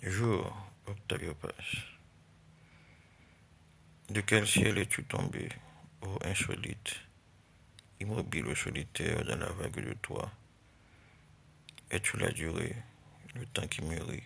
Jour, Octavio Paz. De quel ciel es-tu tombé, ô insolite, immobile ou solitaire dans la vague de toi? Es-tu la durée, le temps qui mûrit